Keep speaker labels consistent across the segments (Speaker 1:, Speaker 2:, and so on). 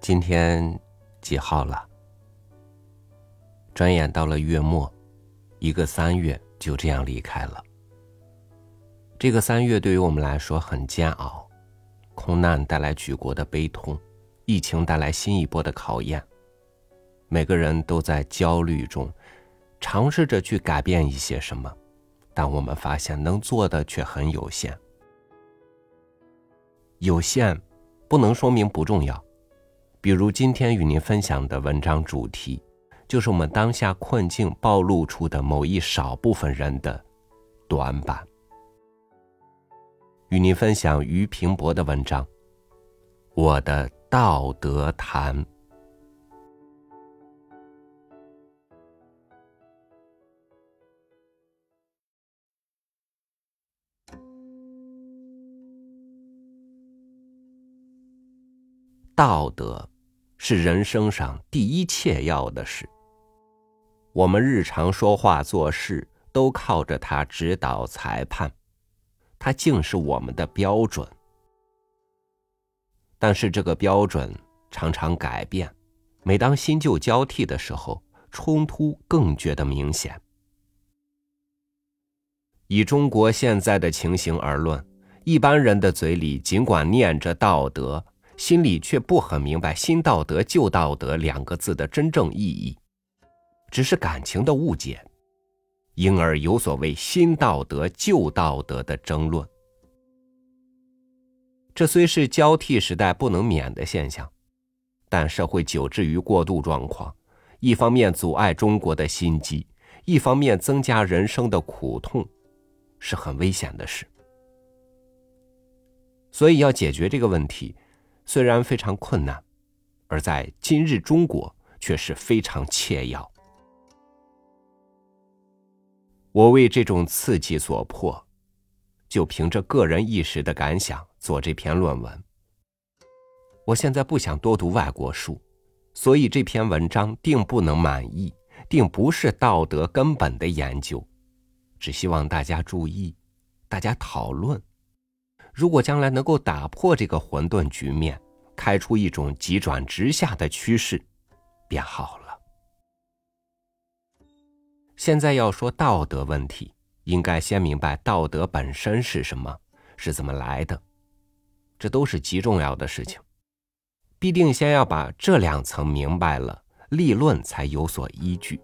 Speaker 1: 今天几号了？转眼到了月末，一个三月就这样离开了。这个三月对于我们来说很煎熬，空难带来举国的悲痛，疫情带来新一波的考验。每个人都在焦虑中，尝试着去改变一些什么，但我们发现能做的却很有限。有限，不能说明不重要。比如今天与您分享的文章主题，就是我们当下困境暴露出的某一少部分人的短板。与您分享于平伯的文章《我的道德谈》。道德是人生上第一切要的事。我们日常说话做事都靠着它指导裁判，它竟是我们的标准。但是这个标准常常改变，每当新旧交替的时候，冲突更觉得明显。以中国现在的情形而论，一般人的嘴里尽管念着道德。心里却不很明白“新道德”“旧道德”两个字的真正意义，只是感情的误解，因而有所谓“新道德”“旧道德”的争论。这虽是交替时代不能免的现象，但社会久置于过渡状况，一方面阻碍中国的心机，一方面增加人生的苦痛，是很危险的事。所以要解决这个问题。虽然非常困难，而在今日中国却是非常切要。我为这种刺激所迫，就凭着个人一时的感想做这篇论文。我现在不想多读外国书，所以这篇文章定不能满意，定不是道德根本的研究。只希望大家注意，大家讨论。如果将来能够打破这个混沌局面，开出一种急转直下的趋势，便好了。现在要说道德问题，应该先明白道德本身是什么，是怎么来的，这都是极重要的事情。必定先要把这两层明白了，立论才有所依据。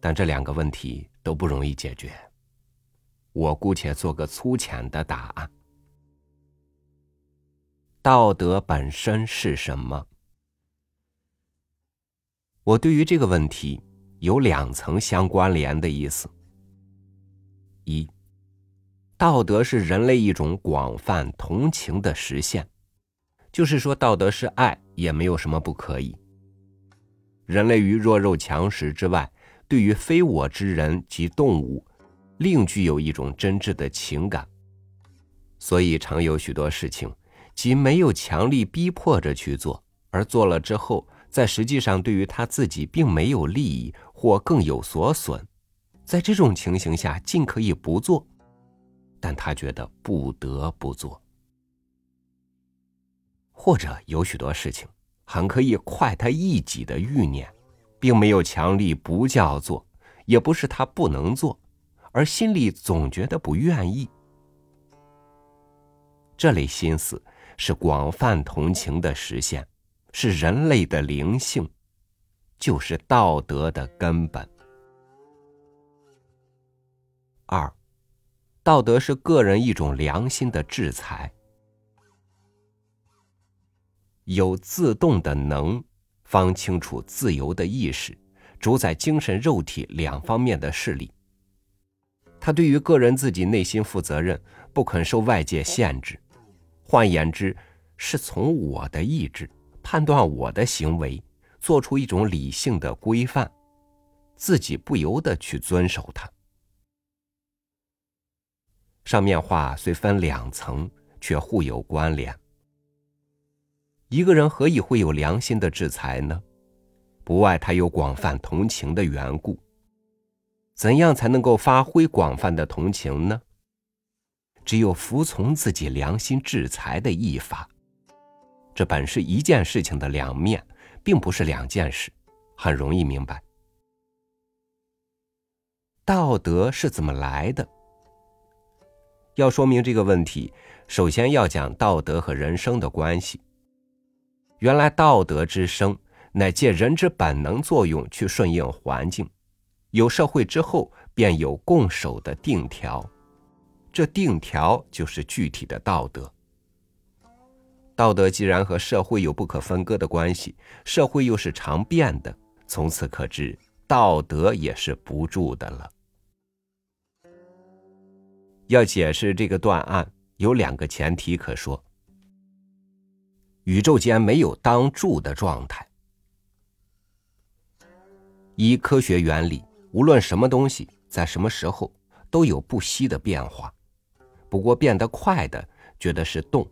Speaker 1: 但这两个问题都不容易解决，我姑且做个粗浅的答案。道德本身是什么？我对于这个问题有两层相关联的意思。一，道德是人类一种广泛同情的实现，就是说，道德是爱，也没有什么不可以。人类于弱肉强食之外，对于非我之人及动物，另具有一种真挚的情感，所以常有许多事情。即没有强力逼迫着去做，而做了之后，在实际上对于他自己并没有利益或更有所损，在这种情形下，尽可以不做，但他觉得不得不做，或者有许多事情很可以快他一己的欲念，并没有强力不叫做，也不是他不能做，而心里总觉得不愿意，这类心思。是广泛同情的实现，是人类的灵性，就是道德的根本。二，道德是个人一种良心的制裁，有自动的能，方清楚自由的意识，主宰精神肉体两方面的势力。他对于个人自己内心负责任，不肯受外界限制。换言之，是从我的意志判断我的行为，做出一种理性的规范，自己不由得去遵守它。上面话虽分两层，却互有关联。一个人何以会有良心的制裁呢？不外他有广泛同情的缘故。怎样才能够发挥广泛的同情呢？只有服从自己良心制裁的意法，这本是一件事情的两面，并不是两件事，很容易明白。道德是怎么来的？要说明这个问题，首先要讲道德和人生的关系。原来道德之生，乃借人之本能作用去顺应环境，有社会之后，便有共守的定条，这定条就是具体的道德。道德既然和社会有不可分割的关系，社会又是常变的，从此可知道德也是不住的了。要解释这个断案，有两个前提可说：宇宙间没有当住的状态。依科学原理，无论什么东西在什么时候都有不息的变化，不过变得快的觉得是动。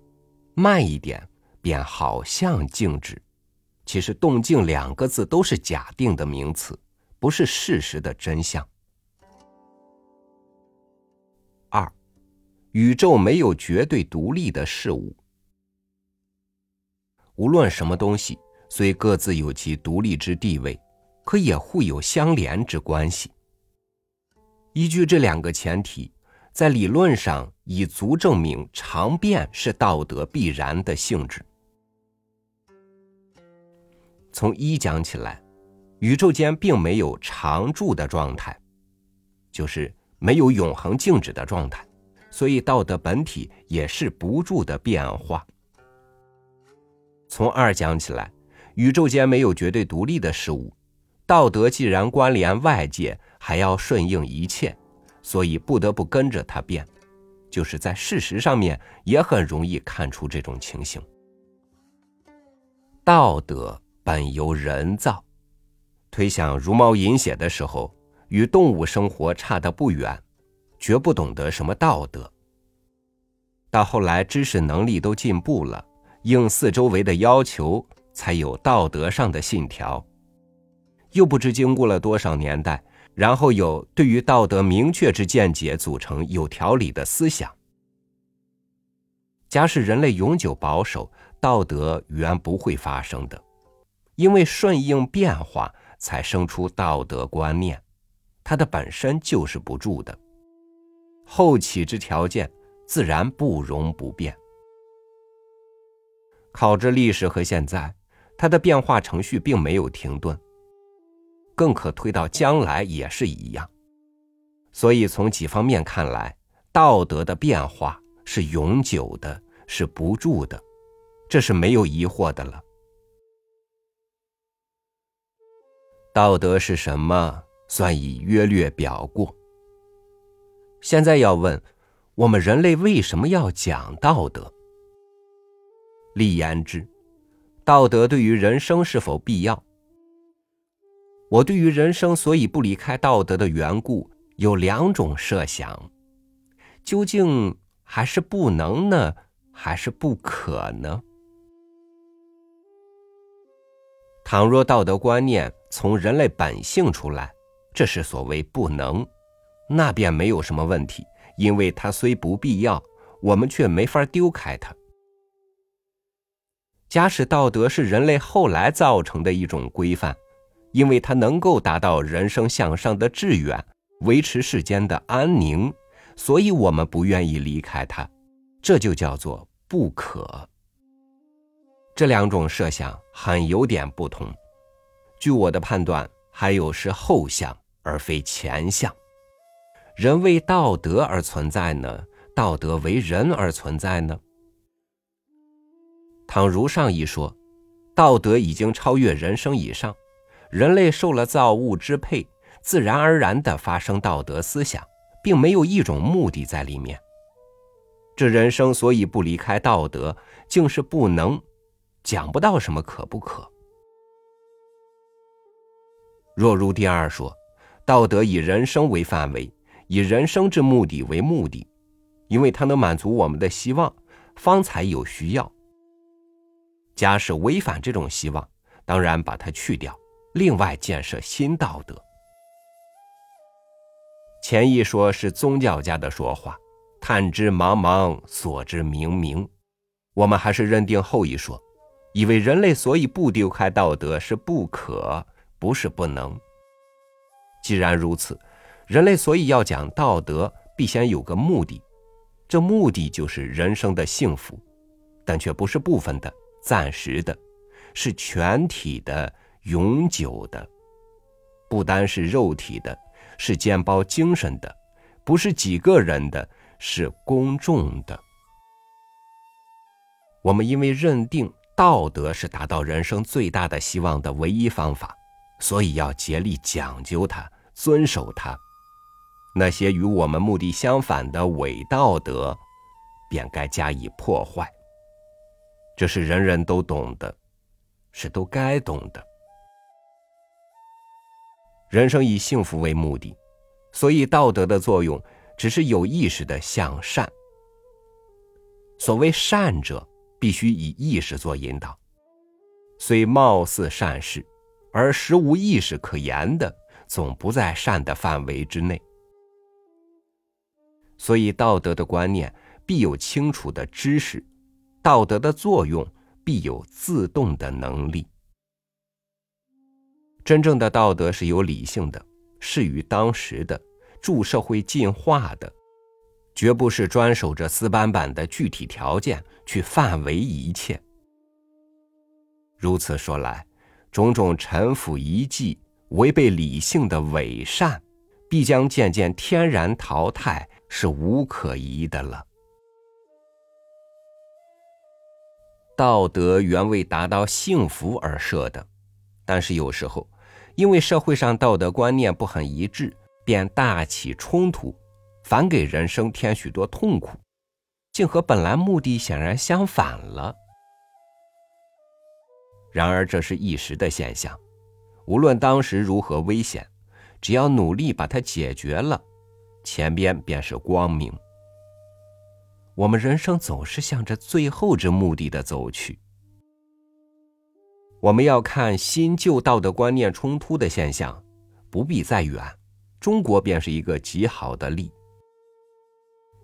Speaker 1: 慢一点，便好像静止。其实“动静”两个字都是假定的名词，不是事实的真相。二，宇宙没有绝对独立的事物。无论什么东西，虽各自有其独立之地位，可也互有相连之关系。依据这两个前提。在理论上以足证明常变是道德必然的性质。从一讲起来，宇宙间并没有常住的状态，就是没有永恒静止的状态，所以道德本体也是不住的变化。从二讲起来，宇宙间没有绝对独立的事物，道德既然关联外界，还要顺应一切。所以不得不跟着它变，就是在事实上面也很容易看出这种情形。道德本由人造，推想茹毛饮血的时候，与动物生活差得不远，绝不懂得什么道德。到后来知识能力都进步了，应四周围的要求，才有道德上的信条。又不知经过了多少年代。然后有对于道德明确之见解，组成有条理的思想。假使人类永久保守，道德原不会发生的，因为顺应变化才生出道德观念，它的本身就是不住的。后起之条件自然不容不变。考之历史和现在，它的变化程序并没有停顿。更可推到将来也是一样，所以从几方面看来，道德的变化是永久的，是不住的，这是没有疑惑的了。道德是什么？算已约略表过。现在要问，我们人类为什么要讲道德？立言之，道德对于人生是否必要？我对于人生所以不离开道德的缘故有两种设想，究竟还是不能呢，还是不可呢？倘若道德观念从人类本性出来，这是所谓不能，那便没有什么问题，因为它虽不必要，我们却没法丢开它。假使道德是人类后来造成的一种规范。因为它能够达到人生向上的志远，维持世间的安宁，所以我们不愿意离开它，这就叫做不可。这两种设想很有点不同。据我的判断，还有是后相而非前相。人为道德而存在呢？道德为人而存在呢？倘如上一说，道德已经超越人生以上。人类受了造物支配，自然而然的发生道德思想，并没有一种目的在里面。这人生所以不离开道德，竟是不能，讲不到什么可不可。若如第二说，道德以人生为范围，以人生之目的为目的，因为它能满足我们的希望，方才有需要。假使违反这种希望，当然把它去掉。另外建设新道德。前一说是宗教家的说话，探之茫茫，索之冥冥。我们还是认定后一说，以为人类所以不丢开道德是不可，不是不能。既然如此，人类所以要讲道德，必先有个目的，这目的就是人生的幸福，但却不是部分的、暂时的，是全体的、永久的，不单是肉体的，是兼包精神的，不是几个人的，是公众的。我们因为认定道德是达到人生最大的希望的唯一方法，所以要竭力讲究它、遵守它。那些与我们目的相反的伪道德，便该加以破坏。这是人人都懂的，是都该懂的。人生以幸福为目的，所以道德的作用只是有意识的向善。所谓善者。必须以意识做引导，虽貌似善事，而实无意识可言的，总不在善的范围之内。所以，道德的观念必有清楚的知识，道德的作用必有自动的能力。真正的道德是有理性的，适于当时的，助社会进化的。绝不是专守着死板板的具体条件去范围一切。如此说来，种种臣服遗迹、违背理性的伪善，必将渐渐天然淘汰，是无可疑的了。道德原为达到幸福而设的，但是有时候，因为社会上道德观念不很一致，便大起冲突。反给人生添许多痛苦，竟和本来目的显然相反了。然而这是一时的现象，无论当时如何危险，只要努力把它解决了，前边便是光明。我们人生总是向着最后之目的的走去。我们要看新旧道德观念冲突的现象，不必再远，中国便是一个极好的例。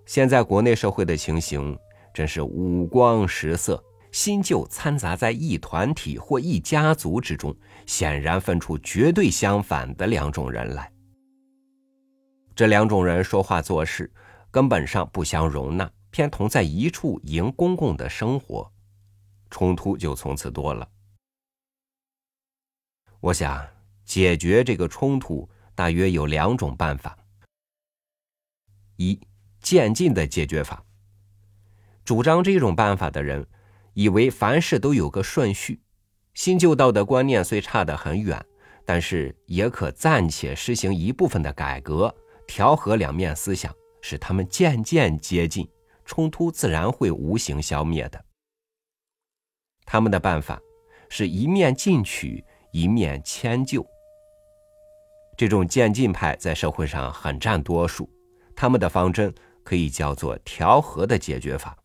Speaker 1: 现在国内社会的情形真是五光十色，新旧掺杂在一团体或一家族之中，显然分出绝对相反的两种人来。这两种人说话做事根本上不相容纳，偏同在一处营公共的生活，冲突就从此多了。我想解决这个冲突，大约有两种办法：一。渐进的解决法。主张这种办法的人，以为凡事都有个顺序。新旧道德观念虽差得很远，但是也可暂且实行一部分的改革，调和两面思想，使他们渐渐接近，冲突自然会无形消灭的。他们的办法是一面进取，一面迁就。这种渐进派在社会上很占多数，他们的方针。可以叫做调和的解决法，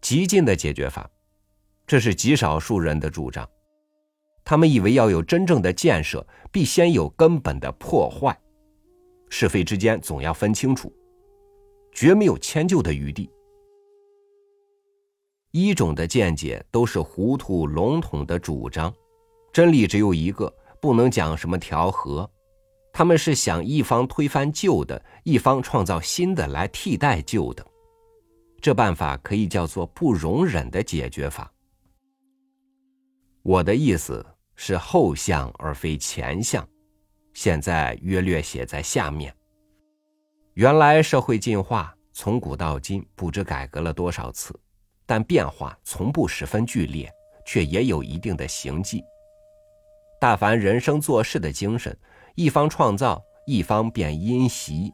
Speaker 1: 极进的解决法，这是极少数人的主张。他们以为要有真正的建设，必先有根本的破坏，是非之间总要分清楚，绝没有迁就的余地。一种的见解都是糊涂笼统的主张，真理只有一个，不能讲什么调和。他们是想一方推翻旧的，一方创造新的来替代旧的，这办法可以叫做不容忍的解决法。我的意思是后项而非前项，现在约略写在下面。原来社会进化从古到今不知改革了多少次，但变化从不十分剧烈，却也有一定的行迹。大凡人生做事的精神。一方创造，一方便因袭，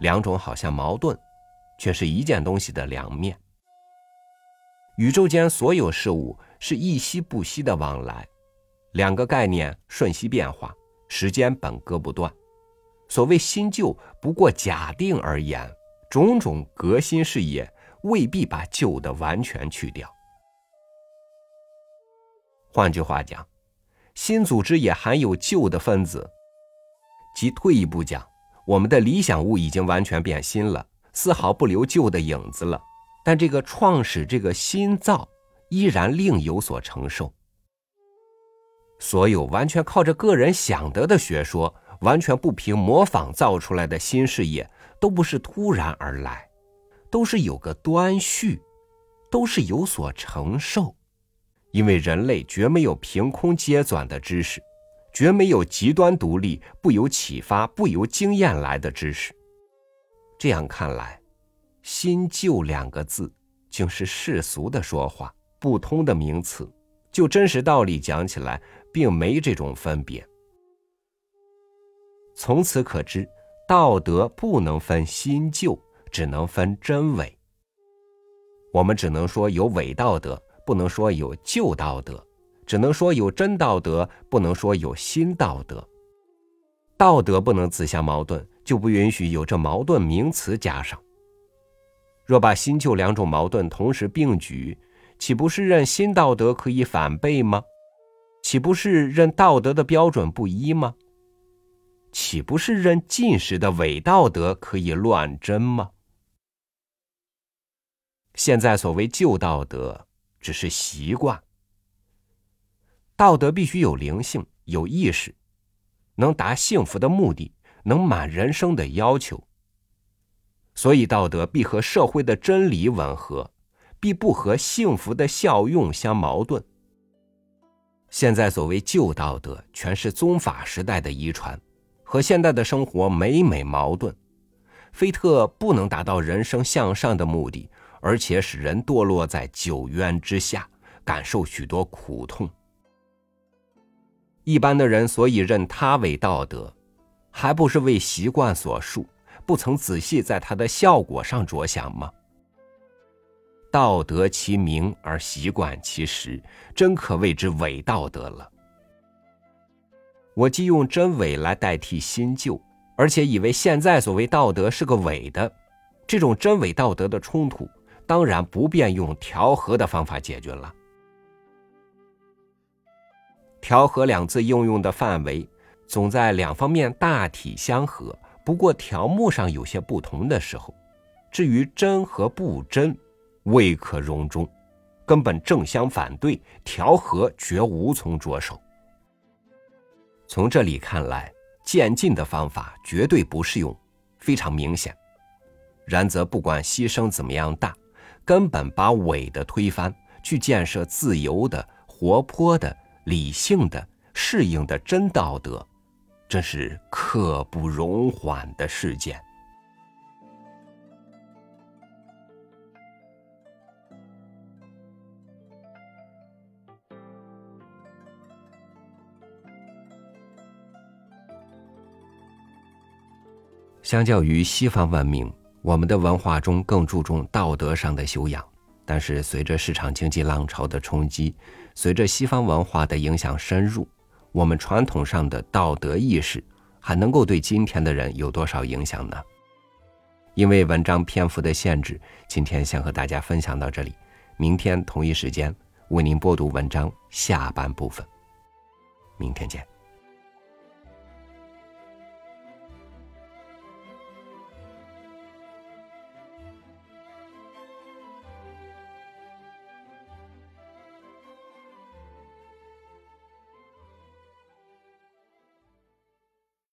Speaker 1: 两种好像矛盾，却是一件东西的两面。宇宙间所有事物是一息不息的往来，两个概念瞬息变化，时间本割不断。所谓新旧，不过假定而言，种种革新事业未必把旧的完全去掉。换句话讲。新组织也含有旧的分子，即退一步讲，我们的理想物已经完全变新了，丝毫不留旧的影子了。但这个创始这个新造，依然另有所承受。所有完全靠着个人想得的学说，完全不凭模仿造出来的新事业，都不是突然而来，都是有个端序，都是有所承受。因为人类绝没有凭空接转的知识，绝没有极端独立、不由启发、不由经验来的知识。这样看来，“新旧”两个字竟是世俗的说话，不通的名词。就真实道理讲起来，并没这种分别。从此可知，道德不能分新旧，只能分真伪。我们只能说有伪道德。不能说有旧道德，只能说有真道德；不能说有新道德。道德不能自相矛盾，就不允许有这矛盾名词加上。若把新旧两种矛盾同时并举，岂不是认新道德可以反背吗？岂不是认道德的标准不一吗？岂不是认近时的伪道德可以乱真吗？现在所谓旧道德。只是习惯。道德必须有灵性、有意识，能达幸福的目的，能满人生的要求。所以，道德必和社会的真理吻合，必不和幸福的效用相矛盾。现在所谓旧道德，全是宗法时代的遗传，和现代的生活每每矛盾，非特不能达到人生向上的目的。而且使人堕落在九渊之下，感受许多苦痛。一般的人所以认他为道德，还不是为习惯所束，不曾仔细在他的效果上着想吗？道德其名而习惯其实，真可谓之伪道德了。我既用真伪来代替新旧，而且以为现在所谓道德是个伪的，这种真伪道德的冲突。当然不便用调和的方法解决了。调和两字应用的范围，总在两方面大体相合，不过条目上有些不同的时候。至于真和不真，未可容中，根本正相反对，调和绝无从着手。从这里看来，渐进的方法绝对不适用，非常明显。然则不管牺牲怎么样大。根本把伪的推翻，去建设自由的、活泼的、理性的、适应的真道德，真是刻不容缓的事件。相较于西方文明。我们的文化中更注重道德上的修养，但是随着市场经济浪潮的冲击，随着西方文化的影响深入，我们传统上的道德意识还能够对今天的人有多少影响呢？因为文章篇幅的限制，今天先和大家分享到这里，明天同一时间为您播读文章下半部分。明天见。